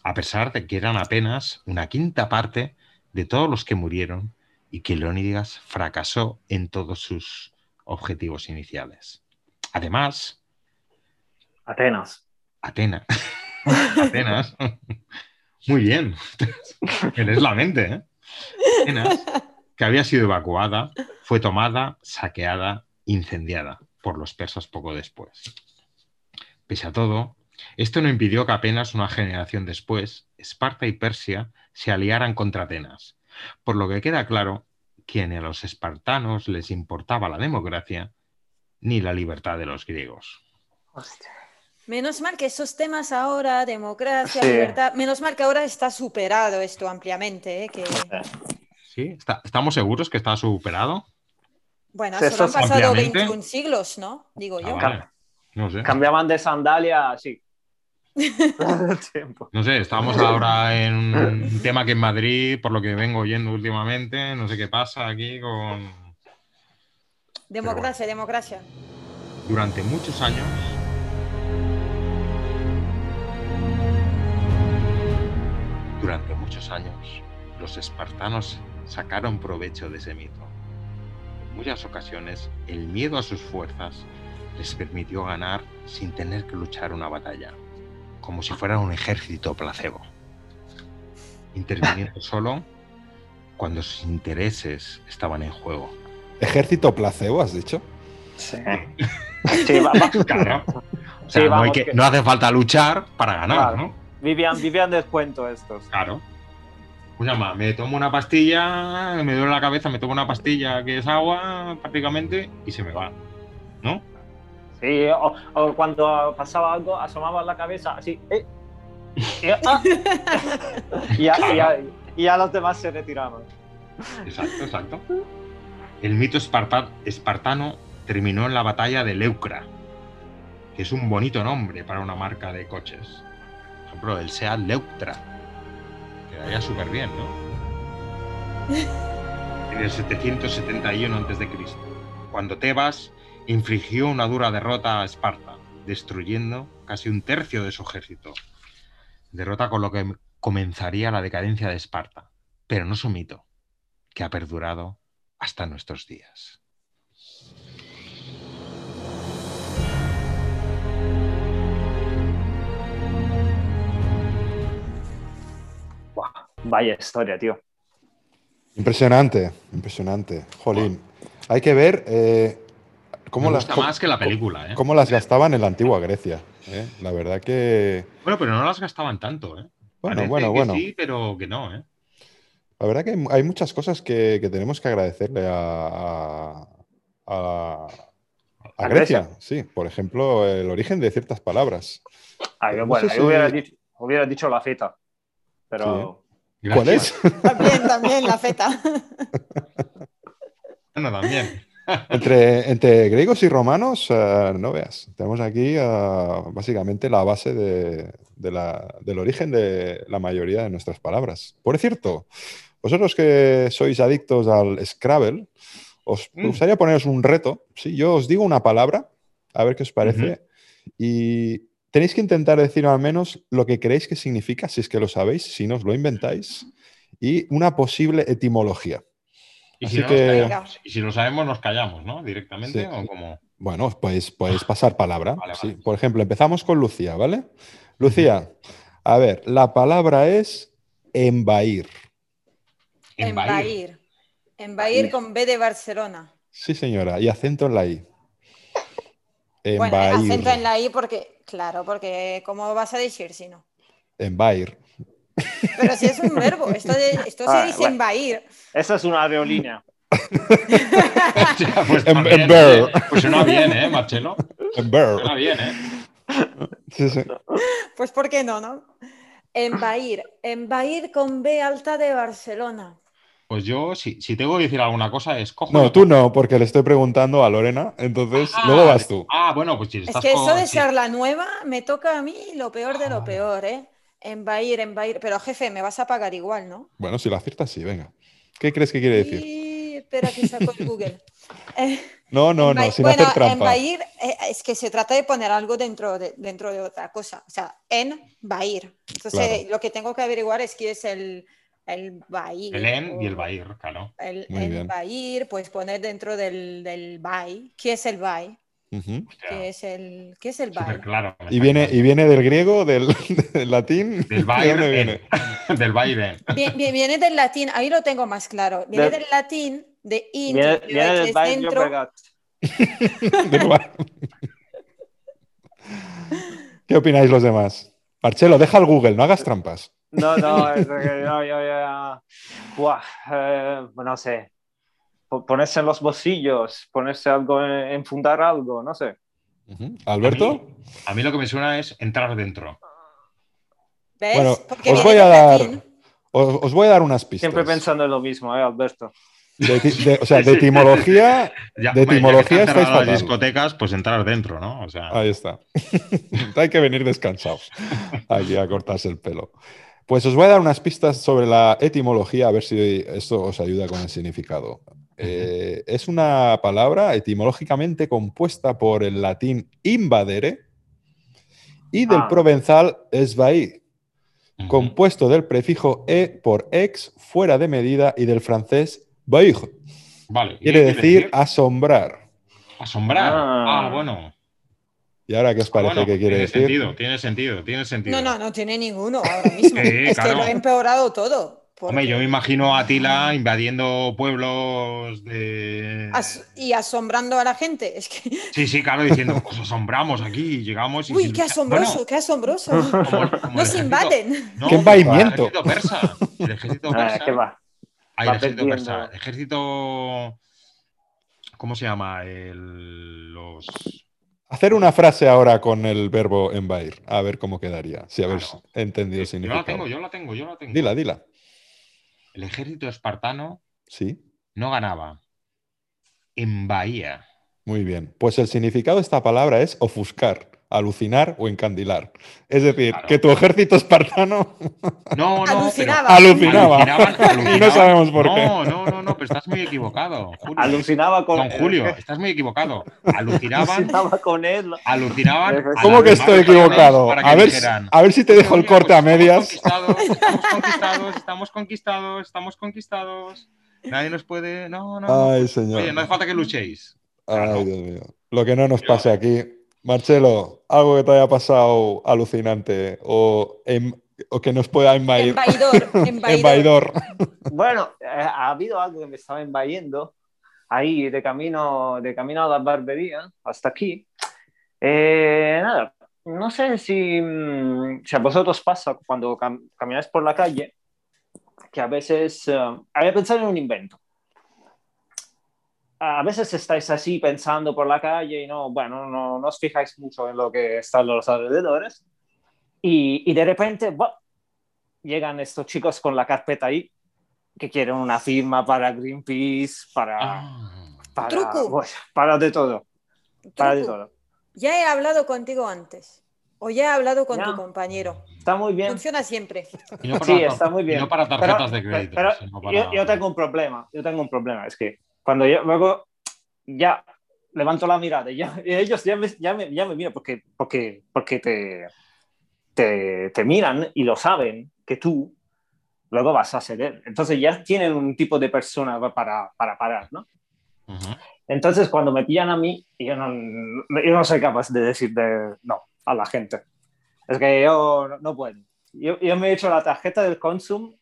a pesar de que eran apenas una quinta parte de todos los que murieron y que Leónidas fracasó en todos sus objetivos iniciales. Además, Atenas. Atena. Atenas. Muy bien. Eres la mente, ¿eh? Atenas, que había sido evacuada, fue tomada, saqueada, incendiada por los persas poco después. Pese a todo, esto no impidió que apenas una generación después, Esparta y Persia se aliaran contra Atenas, por lo que queda claro que ni a los espartanos les importaba la democracia ni la libertad de los griegos. Hostia. Menos mal que esos temas ahora, democracia, Sí. libertad, menos mal que ahora está superado esto ampliamente, ¿eh? que ¿Sí? ¿Está- ¿Estamos seguros que está superado? bueno, Sí, solo han pasado ampliamente. 21 siglos, ¿no? Digo Ah, yo. vale. No sé. Cambiaban de sandalia así. Todo el tiempo. No sé, estamos ahora en un tema que en Madrid, por lo que vengo oyendo últimamente, no sé qué pasa aquí con... Democracia, democracia. Durante muchos años... Durante muchos años, los espartanos sacaron provecho de ese mito. En muchas ocasiones, el miedo a sus fuerzas les permitió ganar sin tener que luchar una batalla, como si fuera un ejército placebo, interviniendo solo cuando sus intereses estaban en juego. Ejército placebo, has dicho. Sí. Sí, va- va- Claro. O Sí, sea, no, hay vamos, que- que- no hace falta luchar para ganar, Claro. ¿no? vivían, vivían descuento estos. Claro. Pues llama, me tomo una pastilla, me duele la cabeza, me tomo una pastilla que es agua prácticamente y se me va. ¿No? Sí, o, o cuando pasaba algo, asomaban la cabeza así. ¿eh? Y, ah. y, ya los demás se retiraban. Exacto, exacto. El mito esparta- espartano terminó en la batalla de Leucra, que es un bonito nombre para una marca de coches. Por ejemplo, el SEAT Leuctra. Quedaría súper bien, ¿no? En el 771 a.C., cuando Tebas infligió una dura derrota a Esparta, destruyendo casi un tercio de su ejército. Derrota con lo que comenzaría la decadencia de Esparta, pero no su mito, que ha perdurado hasta nuestros días. Buah, vaya historia, tío. Impresionante, impresionante. Jolín. Hay que ver eh, cómo, Me las, gusta cómo- más que la película, ¿eh? cómo las gastaban en la antigua Grecia. ¿eh? La verdad que. Bueno, pero no las gastaban tanto, ¿eh? Bueno, Parece bueno, que bueno. Sí, pero que no, ¿eh? La verdad que hay, hay muchas cosas que, que tenemos que agradecerle a, a, a- a A Grecia. Grecia. Sí, por ejemplo, el origen de ciertas palabras. Ay, No bueno, yo hubiera dicho, hubiera dicho la feta. pero ¿Cuál es? También, también la feta. Bueno, también. Entre, entre griegos y romanos, eh, no veas. Tenemos aquí eh, básicamente la base de- de la- del origen de la mayoría de nuestras palabras. Por cierto, vosotros que sois adictos al Scrabble, os Mm. gustaría poneros un reto. ¿sí? Yo os digo una palabra, a ver qué os parece, y tenéis que intentar decir al menos lo que creéis que significa, si es que lo sabéis, si no os lo inventáis, y una posible etimología. Y si, no que- y si lo sabemos, nos callamos, ¿no? Directamente Sí. o como. Bueno, pues podéis pasar palabra. Vale, sí. vale. Por ejemplo, empezamos con Lucía, ¿vale? Lucía, a ver, la palabra es embair. Embair. Embair con B de Barcelona. Sí, señora, y acento en la I. Bueno, Embair. acento en la I porque, claro, porque ¿cómo vas a decir si no? Embair. Pero si es un verbo, esto, de- esto se Ah, dice bueno. embair. esa es una aerolínea. Pues, Em- también, ember. oye, pues suena bien, ¿eh, Marcelo? Embair. Suena bien, ¿eh? Sí, sí. Pues ¿por qué no, no? Embair. Embair con B alta de Barcelona. Pues yo, si, si tengo que decir alguna cosa, es cojo. No, tú no, porque le estoy preguntando a Lorena, entonces Ah, luego vas tú. Ah, bueno, pues si Es estás que eso con- de ser la nueva me toca a mí lo peor de Ah, lo vale. peor, ¿eh? Embair, embair. Pero jefe, me vas a pagar igual, ¿no? Bueno, si la aciertas, sí, venga. ¿Qué crees que quiere decir? Y espera que saco el Google. Eh, No, no, no, sin bueno, hacer trampa. embair eh, es que se trata de poner algo dentro de, dentro de otra cosa. O sea, en bair. Entonces, Claro. lo que tengo que averiguar es qué es el, el bair. El en y el bair, claro. El en bien. bair, pues poner dentro del, del bai. ¿Qué es el bai? Ujú. Hostia, ¿Qué es el, qué es el claro. Y viene, y viene del griego, del, del latín. Del ¿De bair, dónde en. viene? del vie- Viene del latín, ahí lo tengo más claro. Viene Del- del latín de int, Viene, que viene del es dentro. ¿Qué opináis los demás? Marcelo, deja el Google, no hagas trampas. No, no, es que yo, yo ya. Buah, eh, no sé. Po- Ponerse en los bolsillos, ponerse algo, en, enfundar algo, no sé. ¿Alberto? A mí, a mí lo que me suena es entrar dentro. ¿Ves? Bueno, os voy a dar, os, os voy a dar unas pistas. Siempre pensando en lo mismo, ¿eh, Alberto? De, ti- de- o sea, de etimología, Ya, De etimología estáis las discotecas, pues entrar dentro, ¿no? O sea, ahí está. Hay que venir descansados aquí a cortarse el pelo. Pues os voy a dar unas pistas sobre la etimología, a ver si esto os ayuda con el significado. Eh, es una palabra etimológicamente compuesta por el latín invadere y del Ah. provenzal ujú. compuesto del prefijo e por ex, fuera de medida, y del francés bair, Vale. ¿y quiere decir asombrar. Asombrar. Ah. Ah, bueno. ¿Y ahora qué os parece Bueno, que quiere tiene decir? sentido, tiene sentido, tiene sentido. No, no, no tiene ninguno ahora mismo. Sí, es claro. que lo he empeorado todo. Hombre, yo me imagino a Atila invadiendo pueblos de. as- y asombrando a la gente. Es que, Sí, sí, claro, diciendo, os asombramos aquí, llegamos y. uy, sin qué luchar". asombroso, Bueno, qué asombroso. como el- como el Nos ejército- invaden. No, ¡Qué El embaimiento! ejército persa. El ejército Ah, persa. ¿Qué va? Ay, el ejército persa. El ejército. ¿Cómo se llama? El- los. Hacer una frase ahora con el verbo embair, a ver cómo quedaría, si habéis Claro. entendido el Yo la significado. tengo, yo la tengo, yo la tengo. Dila, dila. El ejército espartano Sí, no ganaba. En Bahía. muy bien. Pues el significado de esta palabra es ofuscar, alucinar o encandilar. Es decir, Claro. que tu ejército espartano No, no, Alucinaba. pero- alucinaba. Alucinaban, Y no sabemos por no, qué. No, no, no, pero estás muy equivocado. Julio. Alucinaba con Don Julio, estás muy equivocado. Alucinaban, Alucinaba con él. alucinaban. ¿Cómo que estoy equivocado? para que A ver, dijeran, a ver si te dejo el "Oye, corte pues a medias. Estamos conquistados, estamos conquistados, estamos conquistados. Nadie nos puede. No, no. no. Ay, señor. Oye, no hace falta que luchéis. Ay, Dios mío. Lo que no nos pase aquí. Marcelo, algo que te haya pasado alucinante o, em- o que nos pueda embaidor. Embaidor. Bueno, eh, ha habido algo que me estaba invadiendo ahí de camino, de camino a la barbería hasta aquí. Eh, nada, no sé si, mm, si a vosotros pasa cuando cam- camináis por la calle que a veces eh, había pensado en un invento. A veces estáis así pensando por la calle y no, bueno, no, no os fijáis mucho en lo que está a los alrededores y, y de repente, ¡buah! llegan estos chicos con la carpeta ahí que quieren una firma para Greenpeace, para, Ah. para, Truco. bueno, para de todo, para de Truco. todo. Ya he hablado contigo antes. O ya he hablado con Ya. tu compañero. Está muy bien. Funciona siempre. Y no para Sí, está muy y bien. no para Pero- tarjetas de pero- crédito. pero sino para- yo, yo tengo un problema, yo tengo un problema, es que cuando yo luego ya levanto la mirada y, ya, y ellos ya me, ya me, ya me miran porque, porque, porque te, te, te miran y lo saben que tú luego vas a ceder. Entonces ya tienen un tipo de persona para, para parar, ¿no? Ujú. Entonces, cuando me pillan a mí, yo no, yo no soy capaz de decir de no a la gente. Es que yo no, no puedo. Yo, yo me he hecho la tarjeta del Consum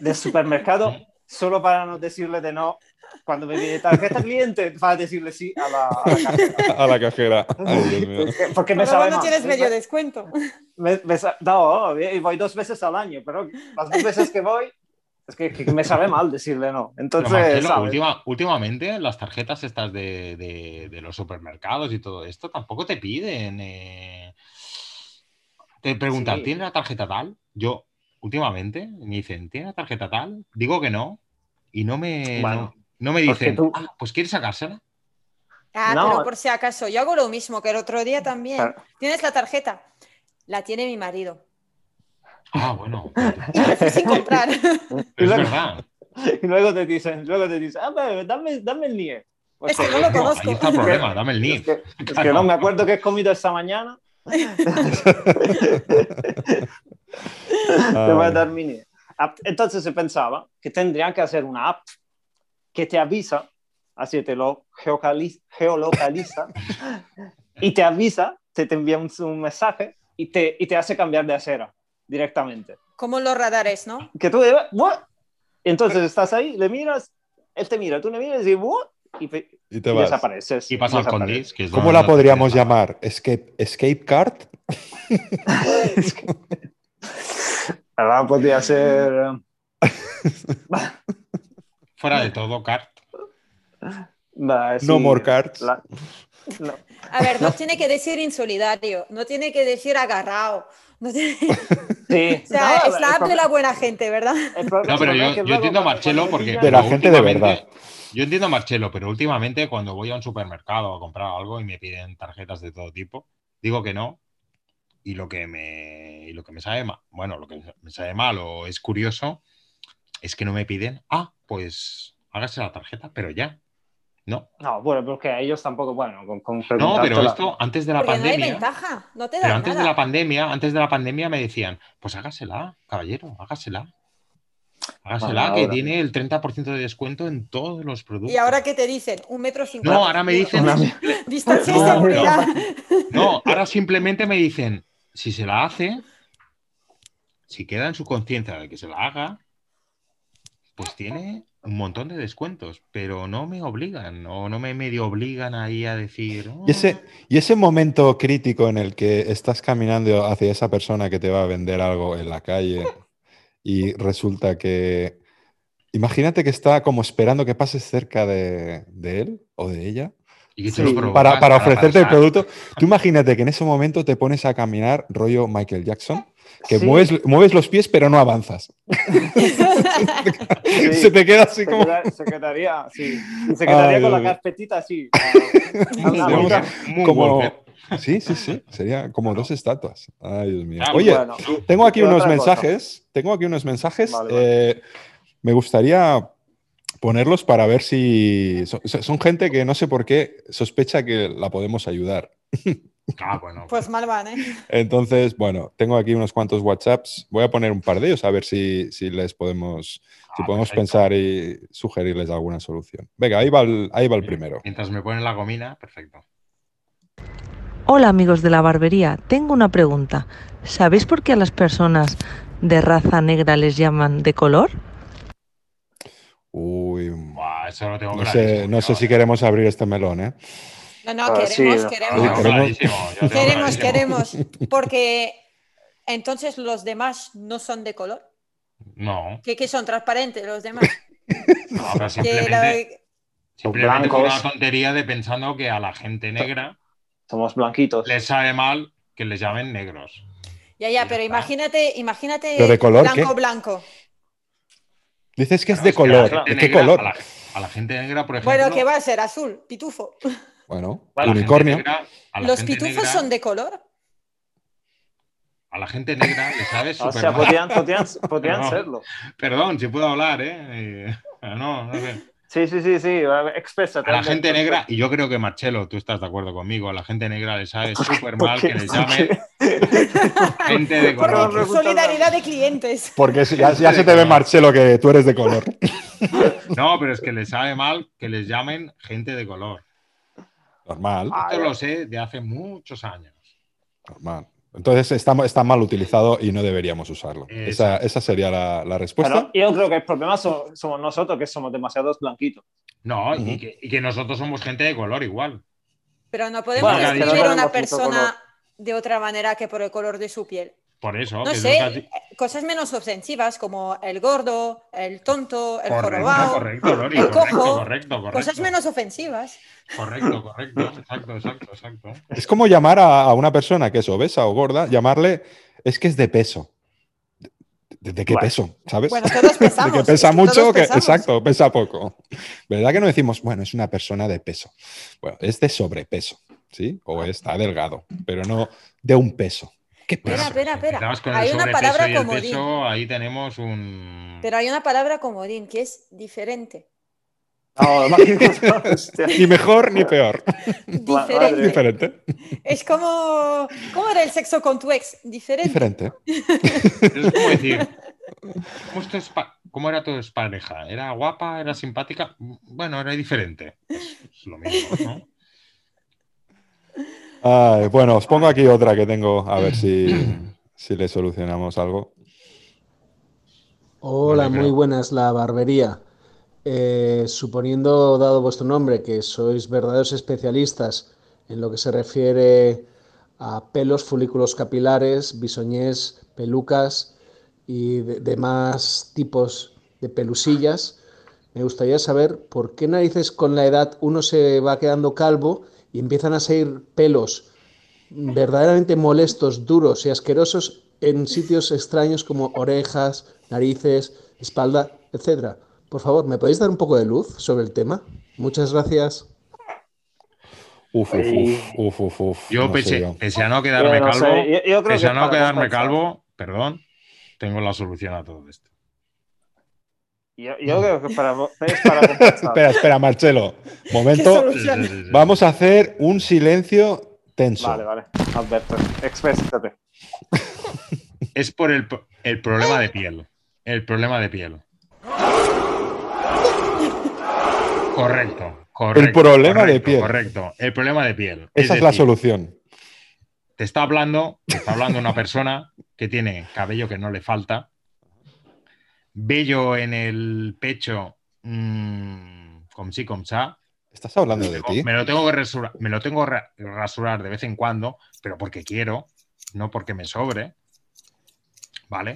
del supermercado solo para no decirle de no. Cuando me pide tarjeta cliente, para decirle sí a la, a la cajera. A la cajera. Ay, Dios mío. Es que- Porque me sabe no mal. tienes Me- medio descuento. me- me sa- no, y voy dos veces al año, pero las dos veces que voy, es que, que me sabe mal decirle no. Entonces, Marcelo, ¿sabes? última- últimamente las tarjetas estas de, de- de los supermercados y todo esto tampoco te piden. eh, Te preguntan, Sí. ¿tienes la tarjeta tal? Yo, últimamente, me dicen, ¿tienes la tarjeta tal? Digo que no. Y no me, Bueno, no, no me dicen, tú- "Ah, pues ¿quieres sacársela? Ah, No. pero por si acaso, yo hago lo mismo que el otro día también. Claro. ¿Tienes la tarjeta? La tiene mi marido. Ah, bueno. Y me fui sin comprar. Es luego- verdad. Y luego te dicen, luego te dicen, ah, pero dame, dame el NIE. Es que no lo No, conozco. ahí está el problema, dame el Es que, es que no me acuerdo qué he comido esta mañana. Te voy a dar mi NIE. Entonces se pensaba que tendrían que hacer una app que te avisa, así te lo geolocaliza, y te avisa, te, te envía un, un mensaje y te, y te hace cambiar de acera directamente. Como los radares, ¿no? Que tú, entonces estás ahí, le miras, él te mira, tú le miras y "What?", y, Y te y vas. desapareces. Y que es ¿Cómo la podríamos llamar? ¿Escape, escape card? Ahora podría ser. eh, Fuera de todo, Cart. sí, No more cards. la- no. A ver, no tiene que decir insolidario, no tiene que decir agarrado. No tiene- Sí, O sea, no, es la app de la buena gente, ¿verdad? No, pero yo, yo entiendo a Marcelo porque. De la gente de verdad. Yo entiendo a Marcelo, pero últimamente cuando voy a un supermercado a comprar algo y me piden tarjetas de todo tipo, digo que no. Y lo que me, y lo que me sabe mal, bueno, lo que me sabe mal o es curioso es que no me piden, ah, pues hágase la tarjeta, pero ya. No, No, bueno, porque a ellos tampoco, bueno, con, con no, pero esto antes de la Porque no hay pandemia. ventaja, no te Pero da antes de la pandemia, antes de la pandemia me decían, pues hágasela, caballero, hágasela. Hágasela, Bueno, que ahora- tiene el 30% de descuento en todos los productos. Y ahora qué te dicen, un metro cincuenta. No, ahora me dicen, Distancia No, seguridad. no, ahora simplemente me dicen, si se la hace, si queda en su conciencia de que se la haga, pues tiene un montón de descuentos, pero no me obligan, o no me medio obligan ahí a decir. "Oh". Y ese, y ese momento crítico en el que estás caminando hacia esa persona que te va a vender algo en la calle y resulta que... Imagínate que está como esperando que pases cerca de, de él o de ella Y que tú Sí. lo provocas para, para ofrecerte el producto. Tú imagínate que en ese momento te pones a caminar rollo Michael Jackson, que Sí. mueves, mueves los pies pero no avanzas. Sí. Se te queda así se, como... queda- se quedaría, sí. Y se quedaría Ay, con la carpetita así. Muy como... Sí, sí, sí. Sería como dos estatuas. Ay, Dios mío. Ah, Oye, Bueno, tengo aquí unos mensajes. Tengo aquí unos mensajes. Vale, vale. eh, me gustaría ponerlos para ver si son, son gente que no sé por qué sospecha que la podemos ayudar. Ah, bueno. Pues mal van, ¿eh? Entonces, bueno, tengo aquí unos cuantos WhatsApps. Voy a poner un par de ellos a ver si, si les podemos, si Ah, podemos perfecto. pensar y sugerirles alguna solución. Venga, ahí va el, ahí va el primero. Mientras me ponen la gomina, perfecto. Hola amigos de la barbería, tengo una pregunta. ¿Sabéis por qué a las personas de raza negra les llaman de color? Uy, Buah, eso lo tengo no sé, no sé si queremos abrir este melón, ¿eh? No, no, Ah, queremos, sí, queremos. Queremos- Queremos. Porque entonces los demás no son de color. No, ¿Qué, qué son transparentes los demás? no, pero Que simplemente, la- simplemente blancos. una tontería de pensando que a la gente negra Somos blanquitos. les sabe mal que les llamen negros. Ya, ya, pero imagínate, imagínate ¿Pero de color blanco, qué? blanco. Dices que es de es que a la color. gente ¿De qué negra- color? A la, a la gente negra, por ejemplo. Bueno, ¿qué va a ser? Azul, pitufo. Bueno, unicornio. negra- ¿Los pitufos negra- son de color? A la gente negra le sabe O súper sea, podrían, podrían No. serlo. Perdón, si puedo hablar, ¿eh? Eh, No, no sé. Sí, sí, sí, sí. Exprésate. A la gente negra, y yo creo que Marcelo, tú estás de acuerdo conmigo, a la gente negra le sabe súper mal que les llamen gente de color. solidaridad de clientes. Porque ya, ya se te ve, Marcelo, que tú eres de color. No, pero es que les sabe mal que les llamen gente de color. Normal, Esto lo sé de hace muchos años. normal. Entonces está, está mal utilizado y no deberíamos usarlo. Esa, esa sería la, la respuesta. Pero yo creo que el problema so- somos nosotros, que somos demasiados blanquitos. No, Ujú. y, que, y que nosotros somos gente de color igual. Pero no podemos Bueno, describir a una persona de otra manera que por el color de su piel. Por eso. No que sé, di- cosas menos ofensivas como el gordo, el tonto, el Correcto, jorobado. correcto, Lori, el correcto, cojo, correcto, correcto. Cosas menos ofensivas. Correcto, correcto, exacto, exacto, exacto. Es como llamar a, a una persona que es obesa o gorda, llamarle, es que es de peso. ¿De, de qué Bueno. peso? ¿Sabes? Bueno, todos pesamos. de que es pesa mucho, que, exacto, pesa poco. ¿Verdad que no decimos, bueno, es una persona de peso? Bueno, es de sobrepeso, ¿sí? O está delgado, pero no de un peso. ¿Qué Espera, espera, espera. Hay una palabra y el comodín. peso, ahí tenemos un. Pero hay una palabra comodín que es diferente. No. Ni mejor ni peor. Diferente. Diferente. Es como. ¿Cómo era el sexo con tu ex? Diferente. Diferente. Es como decir. ¿Cómo, esto es pa- cómo era tu pareja? ¿Era guapa? ¿Era simpática? Bueno, era diferente. Es lo mismo, ¿no? Ay, bueno, os pongo aquí otra que tengo, a ver si, si le solucionamos algo. Hola, muy buenas, la barbería. Eh, suponiendo, dado vuestro nombre, que sois verdaderos especialistas en lo que se refiere a pelos, folículos capilares, bisoñés, pelucas y de- demás tipos de pelusillas, me gustaría saber por qué narices con la edad uno se va quedando calvo y empiezan a salir pelos verdaderamente molestos, duros y asquerosos en sitios extraños como orejas, narices, espalda, etcétera. Por favor, ¿me podéis dar un poco de luz sobre el tema? Muchas gracias. Uf, uf, uf, uf, uf, uf. Yo, no sé pese, yo. pese a no quedarme Yo no sé, calvo, yo- yo creo pese que a no quedarme calvo, perdón, tengo la solución a todo esto. Yo, yo creo que para, es para. Espera, espera, Marcelo. ¿Qué Momento. Vamos a hacer un silencio tenso. Vale, vale. Alberto, exprésate. Es por el, el problema de piel. El problema de piel. Correcto, correcto. El problema de piel. Correcto, el problema de piel. Esa es la decir, solución. Te está hablando, te está hablando una persona que tiene cabello que no le falta, vello en el pecho, mmm, com sí, com ça. ¿Estás hablando de ti? Me lo tengo que rasurar, me lo tengo que rasurar de vez en cuando, pero porque quiero, no porque me sobre. ¿Vale?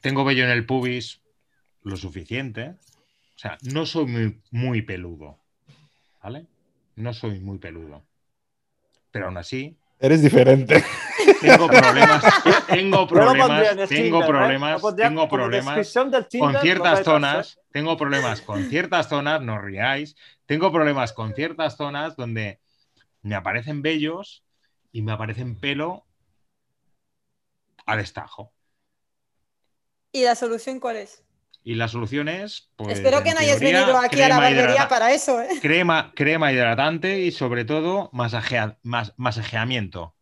Tengo vello en el pubis lo suficiente. O sea, no soy muy, muy peludo. ¿Vale? No soy muy peludo. Pero aún así, Eres diferente. tengo problemas. Tengo problemas. Tengo problemas. Tengo problemas con ciertas zonas, tengo problemas con ciertas zonas, no riáis, tengo problemas con ciertas zonas donde me aparecen vellos y me aparecen pelo a destajo. ¿Y la solución cuál es? Y la solución es, pues, Espero que no hayas teoría, venido aquí a la crema barbería para eso, ¿eh? Crema, crema hidratante y sobre todo masajea- mas- masajeamiento.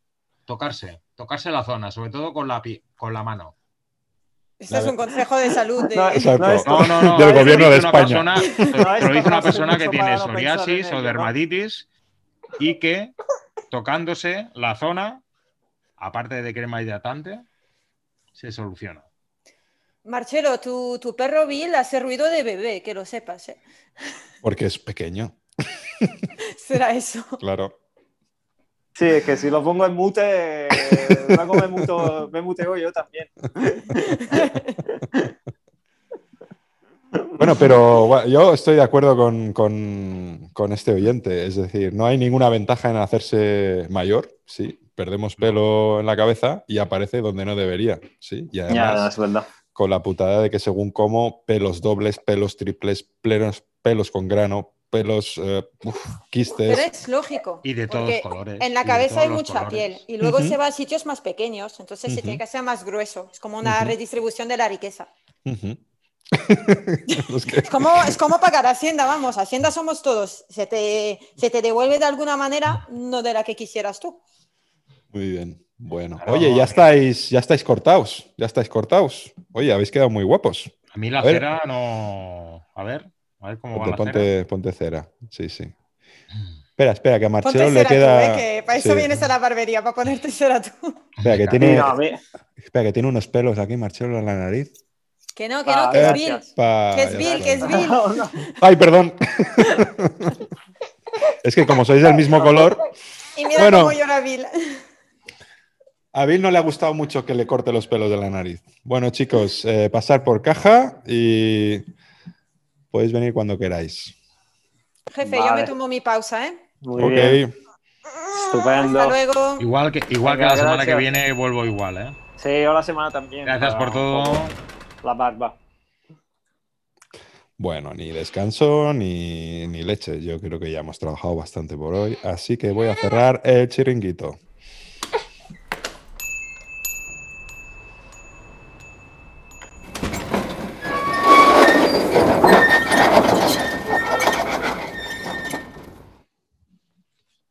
Tocarse, tocarse la zona, sobre todo con la, con la mano. Esto es un consejo de salud. De... No, no No, no, no. Del te lo gobierno de dice una España. persona- te- lo dice una persona que tiene psoriasis o dermatitis y que tocándose la zona, aparte de crema hidratante, se soluciona. Marcelo, tu, tu perro Bill hace ruido de bebé, que lo sepas, ¿eh? Porque es pequeño, Será eso. claro. Sí, es que si lo pongo en mute, eh, luego me, muto, me muteo yo también. Bueno, pero bueno, yo estoy de acuerdo con, con- con este oyente. Es decir, no hay ninguna ventaja en hacerse mayor, sí, perdemos pelo en la cabeza y aparece donde no debería. ¿sí? Y Ya, es verdad. Con la putada de que según cómo, pelos dobles, pelos triples, pelos, pelos con grano, pelos eh, uf, quistes. Pero es lógico. Y de todos colores, En la cabeza hay mucha colores. piel y luego se va a sitios más pequeños, entonces se tiene que hacer más grueso. Es como una redistribución de la riqueza. Que- Es como, es como pagar Hacienda, vamos, Hacienda somos todos. Se te, se te devuelve de alguna manera, no de la que quisieras tú. Muy bien. Bueno. Claro, Oye, ya estáis, ya estáis cortados. Ya estáis cortados. Oye, habéis quedado muy guapos. A mí la A ver. cera no. A ver, a ver cómo va Ponte, cera. ponte, cera. Sí, sí. Espera, espera, que a Ponte Marcelo le tú, queda. ¿eh? que para eso Sí. vienes a la barbería, para ponerte cera tú. Espera, que tiene, no, espera, que tiene unos pelos aquí, Marcelo, en la nariz. Que no, que Ah, no, que es Bill. Que es Bill, que es Bill. No, no. Ay, perdón. es que como sois del mismo color, Y mira Bueno. cómo llora Bill. A Bill no le ha gustado mucho que le corte los pelos de la nariz. Bueno, chicos, eh, pasar por caja y podéis venir cuando queráis. Jefe, yo me tomo mi pausa, ¿eh? Muy ok. bien. Estupendo. Hasta luego. Igual que, igual que la semana que viene vuelvo igual, ¿eh? Sí, yo la semana también. Gracias por todo. un poco La barba. Bueno, ni descanso ni, ni leche. Yo creo que ya hemos trabajado bastante por hoy. Así que voy a cerrar el chiringuito.